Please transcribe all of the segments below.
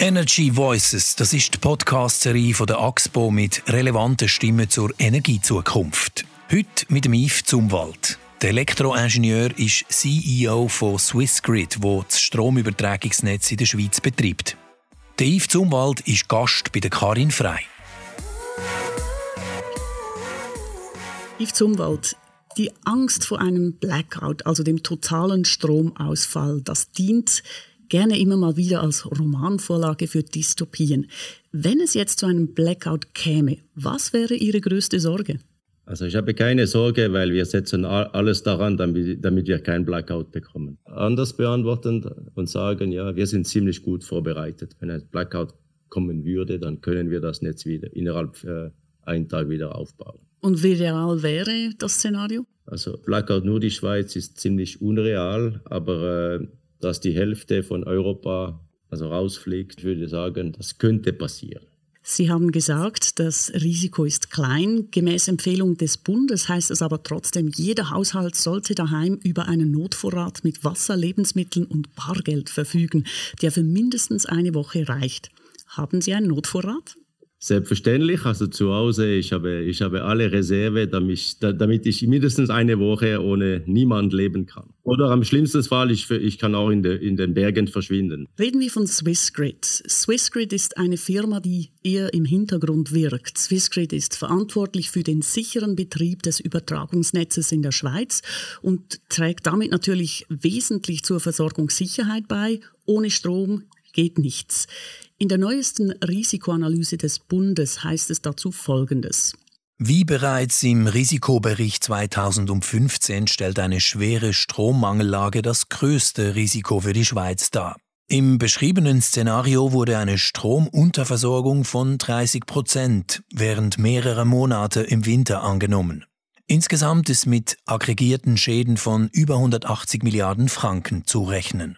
Energy Voices, das ist die Podcast-Serie von der AXPO mit relevanten Stimmen zur Energiezukunft. Heute mit dem Yves Zumwald. Der Elektroingenieur ist CEO von Swissgrid, wo das Stromübertragungsnetz in der Schweiz betreibt. Der Yves Zumwald ist Gast bei der Karin Frei. Yves Zumwald, die Angst vor einem Blackout, also dem totalen Stromausfall, das dient gerne immer mal wieder als Romanvorlage für Dystopien. Wenn es jetzt zu einem Blackout käme, was wäre Ihre größte Sorge? Also ich habe keine Sorge, weil wir setzen alles daran, damit, damit wir keinen Blackout bekommen. Anders beantworten und sagen, ja, wir sind ziemlich gut vorbereitet. Wenn ein Blackout kommen würde, dann können wir das Netz wieder innerhalb äh, einen Tag wieder aufbauen. Und wie real wäre das Szenario? Also Blackout nur die Schweiz ist ziemlich unreal, aber äh, dass die Hälfte von Europa also rausfliegt, ich würde sagen, das könnte passieren. Sie haben gesagt, das Risiko ist klein. Gemäß Empfehlung des Bundes heißt es aber trotzdem, jeder Haushalt sollte daheim über einen Notvorrat mit Wasser, Lebensmitteln und Bargeld verfügen, der für mindestens eine Woche reicht. Haben Sie einen Notvorrat? Selbstverständlich, also zu Hause, ich habe, ich habe alle Reserve, damit, damit ich mindestens eine Woche ohne niemand leben kann. Oder am schlimmsten Fall, ich, ich kann auch in, de, in den Bergen verschwinden. Reden wir von Swissgrid. Swissgrid ist eine Firma, die eher im Hintergrund wirkt. Swissgrid ist verantwortlich für den sicheren Betrieb des Übertragungsnetzes in der Schweiz und trägt damit natürlich wesentlich zur Versorgungssicherheit bei. Ohne Strom geht nichts. In der neuesten Risikoanalyse des Bundes heißt es dazu Folgendes. Wie bereits im Risikobericht 2015 stellt eine schwere Strommangellage das größte Risiko für die Schweiz dar. Im beschriebenen Szenario wurde eine Stromunterversorgung von 30 Prozent während mehrerer Monate im Winter angenommen. Insgesamt ist mit aggregierten Schäden von über 180 Milliarden Franken zu rechnen.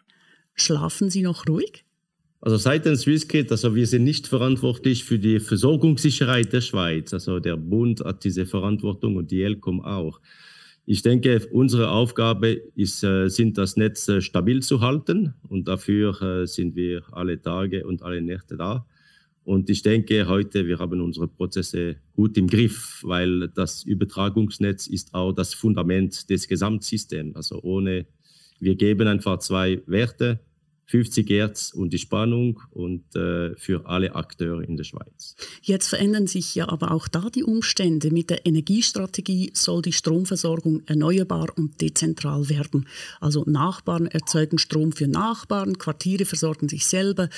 Schlafen Sie noch ruhig? Also seitens Swissgrid, also wir sind nicht verantwortlich für die Versorgungssicherheit der Schweiz. Also der Bund hat diese Verantwortung und die ELCOM auch. Ich denke, unsere Aufgabe ist, äh, sind das Netz äh, stabil zu halten und dafür äh, sind wir alle Tage und alle Nächte da. Und ich denke heute, wir haben unsere Prozesse gut im Griff, weil das Übertragungsnetz ist auch das Fundament des Gesamtsystems. Also ohne, wir geben einfach zwei Werte, 50 Hertz und die Spannung und äh, für alle Akteure in der Schweiz. Jetzt verändern sich ja aber auch da die Umstände. Mit der Energiestrategie soll die Stromversorgung erneuerbar und dezentral werden. Also Nachbarn erzeugen Strom für Nachbarn, Quartiere versorgen sich selber.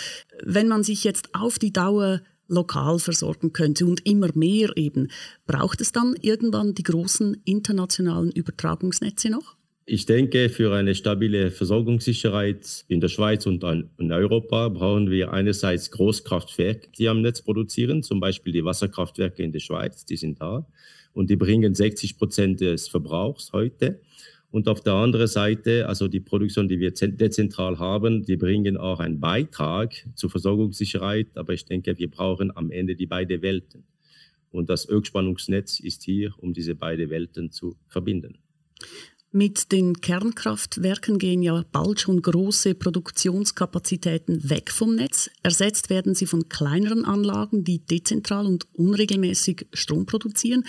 Wenn man sich jetzt auf die Dauer lokal versorgen könnte und immer mehr eben, braucht es dann irgendwann die großen internationalen Übertragungsnetze noch? Ich denke, für eine stabile Versorgungssicherheit in der Schweiz und in Europa brauchen wir einerseits Großkraftwerke, die am Netz produzieren, zum Beispiel die Wasserkraftwerke in der Schweiz, die sind da und die bringen 60 Prozent des Verbrauchs heute. Und auf der anderen Seite, also die Produktion, die wir dezentral haben, die bringen auch einen Beitrag zur Versorgungssicherheit. Aber ich denke, wir brauchen am Ende die beiden Welten. Und das Ökspannungsnetz ist hier, um diese beiden Welten zu verbinden. Mit den Kernkraftwerken gehen ja bald schon große Produktionskapazitäten weg vom Netz. Ersetzt werden sie von kleineren Anlagen, die dezentral und unregelmäßig Strom produzieren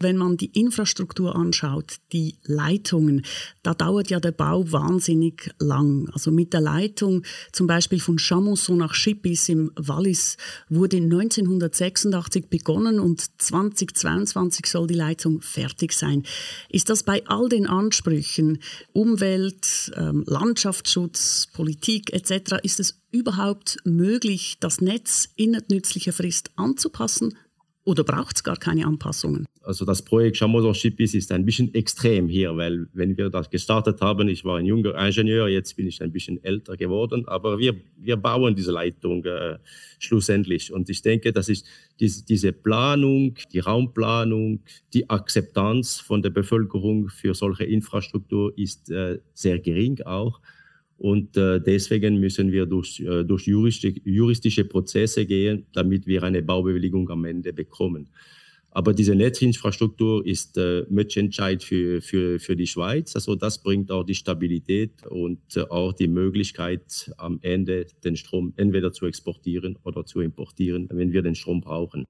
wenn man die Infrastruktur anschaut, die Leitungen, da dauert ja der Bau wahnsinnig lang. Also mit der Leitung zum Beispiel von Chamonceau nach Chippis im Wallis wurde 1986 begonnen und 2022 soll die Leitung fertig sein. Ist das bei all den Ansprüchen, Umwelt, ähm, Landschaftsschutz, Politik etc., ist es überhaupt möglich, das Netz innerhalb nützlicher Frist anzupassen oder braucht es gar keine Anpassungen? Also das Projekt Chamois Chipis ist ein bisschen extrem hier, weil wenn wir das gestartet haben, ich war ein junger Ingenieur, jetzt bin ich ein bisschen älter geworden, aber wir, wir bauen diese Leitung äh, schlussendlich. Und ich denke, das ist diese, diese Planung, die Raumplanung, die Akzeptanz von der Bevölkerung für solche Infrastruktur ist äh, sehr gering auch. Und äh, deswegen müssen wir durch, äh, durch juristische, Prozesse gehen, damit wir eine Baubewilligung am Ende bekommen. Aber diese Netzinfrastruktur ist äh, entscheidend für, für, für die Schweiz. Also das bringt auch die Stabilität und äh, auch die Möglichkeit, am Ende den Strom entweder zu exportieren oder zu importieren, wenn wir den Strom brauchen.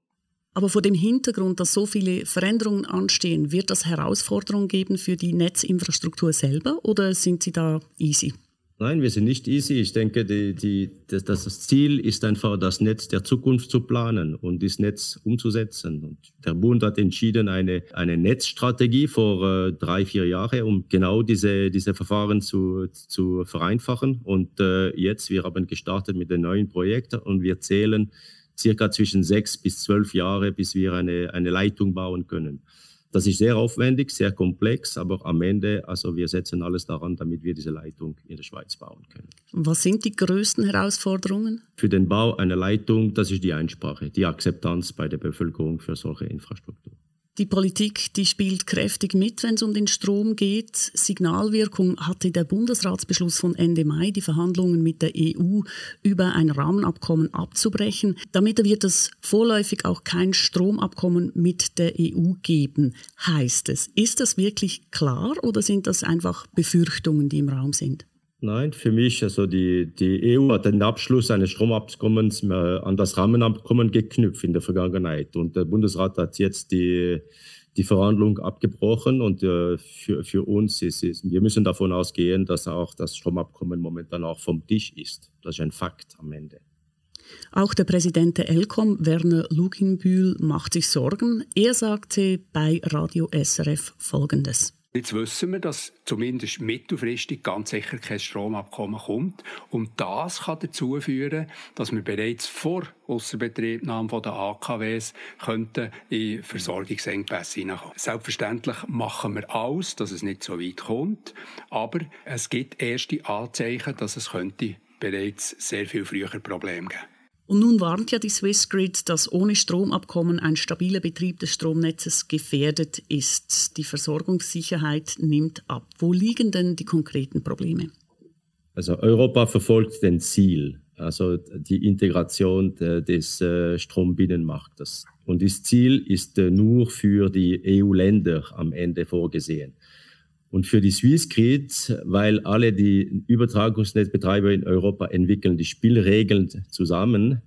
Aber vor dem Hintergrund, dass so viele Veränderungen anstehen, wird das Herausforderungen geben für die Netzinfrastruktur selber oder sind Sie da easy? Nein, wir sind nicht easy. Ich denke, die, die, das, das, Ziel ist einfach, das Netz der Zukunft zu planen und das Netz umzusetzen. Und der Bund hat entschieden, eine, eine Netzstrategie vor äh, drei, vier Jahren, um genau diese, diese Verfahren zu, zu vereinfachen. Und äh, jetzt, wir haben gestartet mit den neuen Projekten und wir zählen circa zwischen sechs bis zwölf Jahre, bis wir eine, eine Leitung bauen können. Das ist sehr aufwendig, sehr komplex, aber am Ende, also wir setzen alles daran, damit wir diese Leitung in der Schweiz bauen können. Was sind die größten Herausforderungen? Für den Bau einer Leitung, das ist die Einsprache, die Akzeptanz bei der Bevölkerung für solche Infrastruktur. Die Politik, die spielt kräftig mit, wenn es um den Strom geht. Signalwirkung hatte der Bundesratsbeschluss von Ende Mai, die Verhandlungen mit der EU über ein Rahmenabkommen abzubrechen. Damit wird es vorläufig auch kein Stromabkommen mit der EU geben, heißt es. Ist das wirklich klar oder sind das einfach Befürchtungen, die im Raum sind? Nein, für mich, also die, die EU hat den Abschluss eines Stromabkommens äh, an das Rahmenabkommen geknüpft in der Vergangenheit. Und der Bundesrat hat jetzt die, die Verhandlung abgebrochen. Und äh, für, für uns ist es, wir müssen davon ausgehen, dass auch das Stromabkommen momentan auch vom Tisch ist. Das ist ein Fakt am Ende. Auch der Präsident der ELCOM, Werner Luginbühl, macht sich Sorgen. Er sagte bei Radio SRF Folgendes. Jetzt wissen wir, dass zumindest mittelfristig ganz sicher kein Stromabkommen kommt. Und das kann dazu führen, dass wir bereits vor Ausserbetriebnahme der AKWs könnten in Versorgungsengpässe hineinkommen. Selbstverständlich machen wir alles, dass es nicht so weit kommt. Aber es gibt erste Anzeichen, dass es könnte bereits sehr viel früher Probleme geben. Und nun warnt ja die Swissgrid, dass ohne Stromabkommen ein stabiler Betrieb des Stromnetzes gefährdet ist. Die Versorgungssicherheit nimmt ab. Wo liegen denn die konkreten Probleme? Also Europa verfolgt den Ziel, also die Integration des äh, Strombinnenmarktes. Und das Ziel ist äh, nur für die EU-Länder am Ende vorgesehen. Und für die Swissgrid, weil alle die Übertragungsnetzbetreiber in Europa entwickeln die Spielregeln zusammen,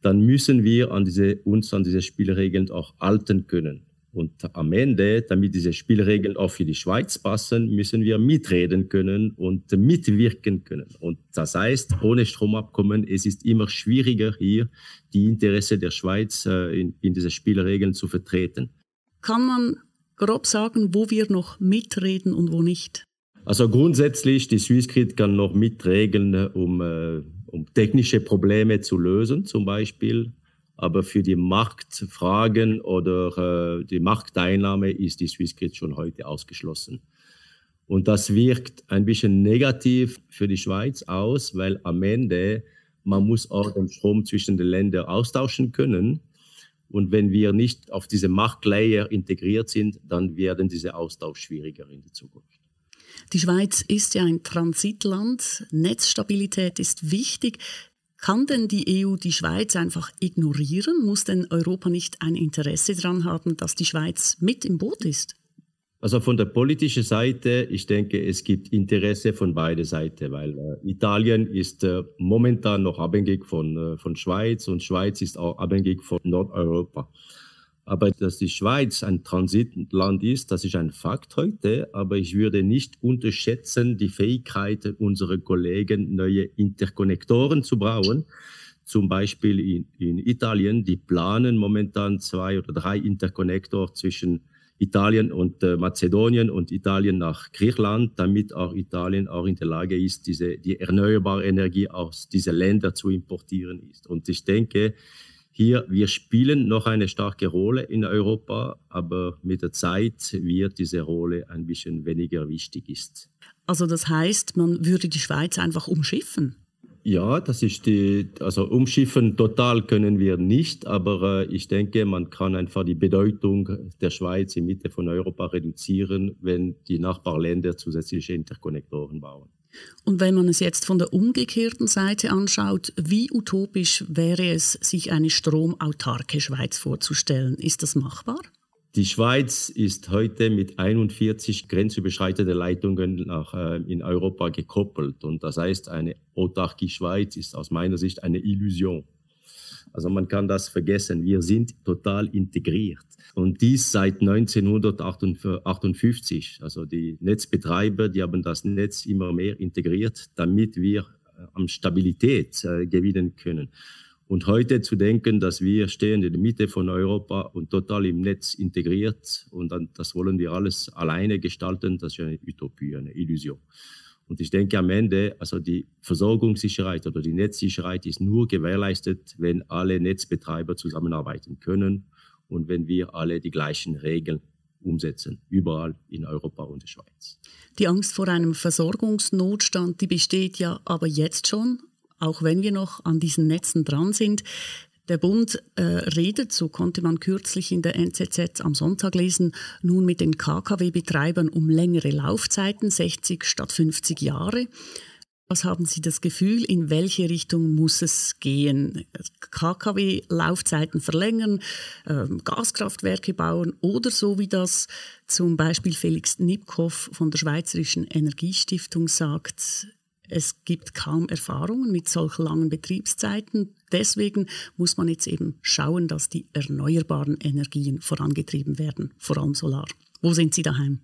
dann müssen wir an diese, uns an diese Spielregeln auch halten können. Und am Ende, damit diese Spielregeln auch für die Schweiz passen, müssen wir mitreden können und mitwirken können. Und das heißt, ohne Stromabkommen, es ist immer schwieriger hier, die Interesse der Schweiz äh, in, in diese Spielregeln zu vertreten. Kann man grob sagen, wo wir noch mitreden und wo nicht? Also grundsätzlich, die Swissgrid kann noch mitregeln, um, äh, um technische Probleme zu lösen, zum Beispiel. Aber für die Marktfragen oder äh, die Markteinnahme ist die Swissgrid schon heute ausgeschlossen. Und das wirkt ein bisschen negativ für die Schweiz aus, weil am Ende man muss auch den Strom zwischen den Ländern austauschen können. Und wenn wir nicht auf diese Marktlayer integriert sind, dann werden diese Austausch schwieriger in der Zukunft. Die Schweiz ist ja ein Transitland. Netzstabilität ist wichtig. Kann denn die EU die Schweiz einfach ignorieren? Muss denn Europa nicht ein Interesse daran haben, dass die Schweiz mit im Boot ist? Also von der politischen Seite, ich denke, es gibt Interesse von beiden Seiten, weil äh, Italien ist äh, momentan noch abhängig von, äh, von Schweiz und Schweiz ist auch abhängig von Nordeuropa. Aber dass die Schweiz ein Transitland ist, das ist ein Fakt heute, aber ich würde nicht unterschätzen die Fähigkeit unserer Kollegen, neue Interkonnektoren zu bauen. Zum Beispiel in, in Italien, die planen momentan zwei oder drei Interkonnektor zwischen Italien und äh, Mazedonien und Italien nach Griechenland, damit auch Italien auch in der Lage ist, diese, die erneuerbare Energie aus diesen Ländern zu importieren ist. Und ich denke, hier, wir spielen noch eine starke Rolle in Europa, aber mit der Zeit wird diese Rolle ein bisschen weniger wichtig ist. Also das heißt, man würde die Schweiz einfach umschiffen? Ja, das ist die, also umschiffen total können wir nicht, aber äh, ich denke, man kann einfach die Bedeutung der Schweiz in Mitte von Europa reduzieren, wenn die Nachbarländer zusätzliche Interkonnektoren bauen. Und wenn man es jetzt von der umgekehrten Seite anschaut, wie utopisch wäre es, sich eine stromautarke Schweiz vorzustellen? Ist das machbar? Die Schweiz ist heute mit 41 grenzüberschreitenden Leitungen nach, äh, in Europa gekoppelt. Und das heißt, eine Autarkie Schweiz ist aus meiner Sicht eine Illusion. Also man kann das vergessen. Wir sind total integriert. Und dies seit 1958. Also die Netzbetreiber, die haben das Netz immer mehr integriert, damit wir äh, an Stabilität äh, gewinnen können. Und heute zu denken, dass wir stehen in der Mitte von Europa und total im Netz integriert und dann, das wollen wir alles alleine gestalten, das ist eine Utopie, eine Illusion. Und ich denke am Ende, also die Versorgungssicherheit oder die Netzsicherheit ist nur gewährleistet, wenn alle Netzbetreiber zusammenarbeiten können und wenn wir alle die gleichen Regeln umsetzen, überall in Europa und der Schweiz. Die Angst vor einem Versorgungsnotstand, die besteht ja aber jetzt schon auch wenn wir noch an diesen Netzen dran sind. Der Bund äh, redet, so konnte man kürzlich in der NZZ am Sonntag lesen, nun mit den KKW-Betreibern um längere Laufzeiten, 60 statt 50 Jahre. Was haben Sie das Gefühl, in welche Richtung muss es gehen? KKW-Laufzeiten verlängern, äh, Gaskraftwerke bauen oder so wie das zum Beispiel Felix Nipkow von der Schweizerischen Energiestiftung sagt, es gibt kaum Erfahrungen mit solch langen Betriebszeiten. Deswegen muss man jetzt eben schauen, dass die erneuerbaren Energien vorangetrieben werden, vor allem Solar. Wo sind Sie daheim?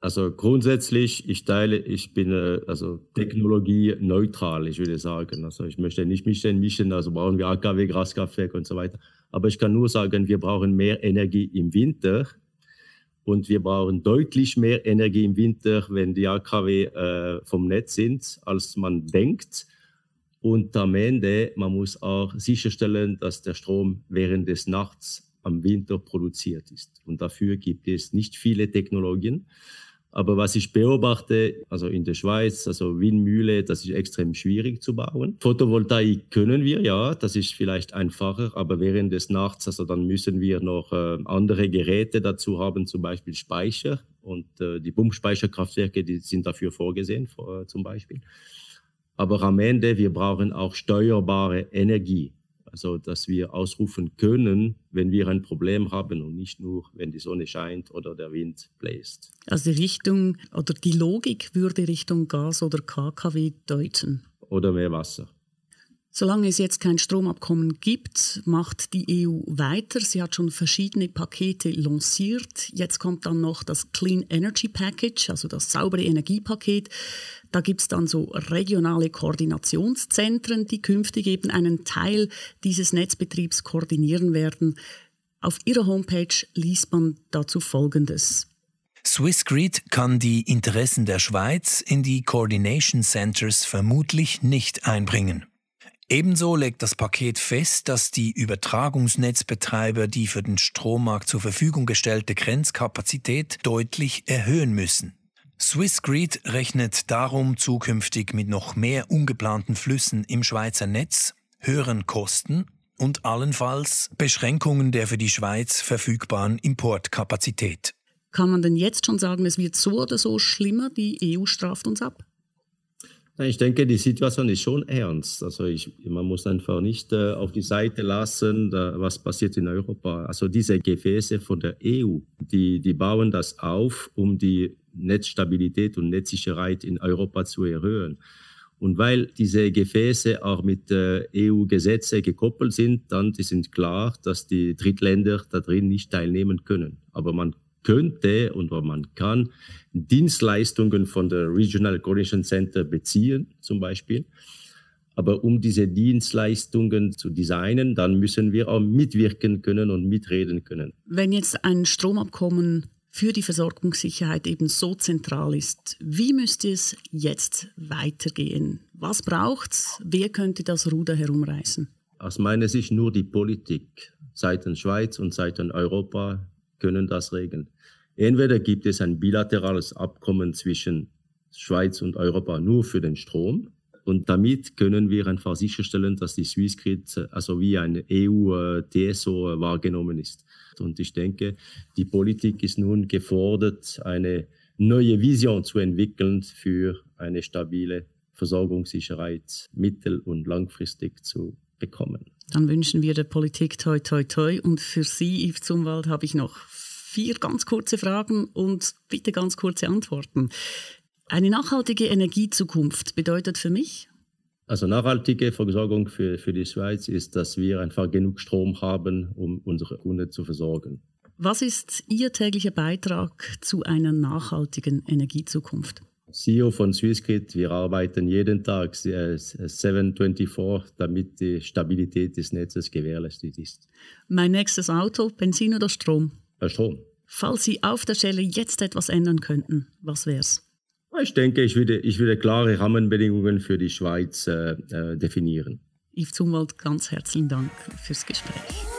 Also grundsätzlich, ich teile, ich bin äh, also technologieneutral, ich würde sagen. Also ich möchte nicht mischen, mischen, also brauchen wir AKW, Graskraftwerke und so weiter. Aber ich kann nur sagen, wir brauchen mehr Energie im Winter und wir brauchen deutlich mehr Energie im Winter, wenn die AKW äh, vom Netz sind, als man denkt. Und am Ende, man muss auch sicherstellen, dass der Strom während des Nachts am Winter produziert ist. Und dafür gibt es nicht viele Technologien. Aber was ich beobachte, also in der Schweiz, also Windmühle, das ist extrem schwierig zu bauen. Photovoltaik können wir, ja, das ist vielleicht einfacher, aber während des Nachts, also dann müssen wir noch äh, andere Geräte dazu haben, zum Beispiel Speicher. Und äh, die Pumpspeicherkraftwerke, die sind dafür vorgesehen, vor, äh, zum Beispiel. Aber am Ende, wir brauchen auch steuerbare Energie. Also, dass wir ausrufen können, wenn wir ein Problem haben und nicht nur, wenn die Sonne scheint oder der Wind bläst. Also die Richtung oder die Logik würde Richtung Gas oder KKW deuten. Oder mehr Wasser. Solange es jetzt kein Stromabkommen gibt, macht die EU weiter. Sie hat schon verschiedene Pakete lanciert. Jetzt kommt dann noch das Clean Energy Package, also das saubere Energiepaket. Da gibt es dann so regionale Koordinationszentren, die künftig eben einen Teil dieses Netzbetriebs koordinieren werden. Auf ihrer Homepage liest man dazu Folgendes. Swissgrid kann die Interessen der Schweiz in die Coordination Centers vermutlich nicht einbringen. Ebenso legt das Paket fest, dass die Übertragungsnetzbetreiber die für den Strommarkt zur Verfügung gestellte Grenzkapazität deutlich erhöhen müssen. Swissgrid rechnet darum zukünftig mit noch mehr ungeplanten Flüssen im Schweizer Netz, höheren Kosten und allenfalls Beschränkungen der für die Schweiz verfügbaren Importkapazität. Kann man denn jetzt schon sagen, es wird so oder so schlimmer, die EU straft uns ab? Ich denke, die Situation ist schon ernst. Also ich, man muss einfach nicht äh, auf die Seite lassen, da, was passiert in Europa. Also diese Gefäße von der EU, die, die bauen das auf, um die Netzstabilität und Netzsicherheit in Europa zu erhöhen. Und weil diese Gefäße auch mit äh, EU-Gesetze gekoppelt sind, dann sind klar, dass die Drittländer da drin nicht teilnehmen können. Aber man könnte und man kann Dienstleistungen von der Regional Coordination Center beziehen, zum Beispiel. Aber um diese Dienstleistungen zu designen, dann müssen wir auch mitwirken können und mitreden können. Wenn jetzt ein Stromabkommen für die Versorgungssicherheit eben so zentral ist, wie müsste es jetzt weitergehen? Was braucht es? Wer könnte das Ruder herumreißen? Aus meiner Sicht nur die Politik seitens Schweiz und seitens Europa können das regeln. Entweder gibt es ein bilaterales Abkommen zwischen Schweiz und Europa nur für den Strom. Und damit können wir einfach sicherstellen, dass die Swissgrid also wie ein EU-TSO wahrgenommen ist. Und ich denke, die Politik ist nun gefordert, eine neue Vision zu entwickeln für eine stabile Versorgungssicherheit mittel- und langfristig zu bekommen. Dann wünschen wir der Politik toi toi toi. Und für Sie, Yves Zumwald, habe ich noch vier ganz kurze Fragen und bitte ganz kurze Antworten. Eine nachhaltige Energiezukunft bedeutet für mich? Also nachhaltige Versorgung für, für die Schweiz ist, dass wir einfach genug Strom haben, um unsere Kunden zu versorgen. Was ist Ihr täglicher Beitrag zu einer nachhaltigen Energiezukunft? CEO von Swissgrid, wir arbeiten jeden Tag 724, damit die Stabilität des Netzes gewährleistet ist. Mein nächstes Auto, Benzin oder Strom? Äh, Strom. Falls Sie auf der Stelle jetzt etwas ändern könnten, was wäre es? Ich denke, ich würde, ich würde klare Rahmenbedingungen für die Schweiz äh, äh definieren. Yves Zumwald, ganz herzlichen Dank fürs Gespräch.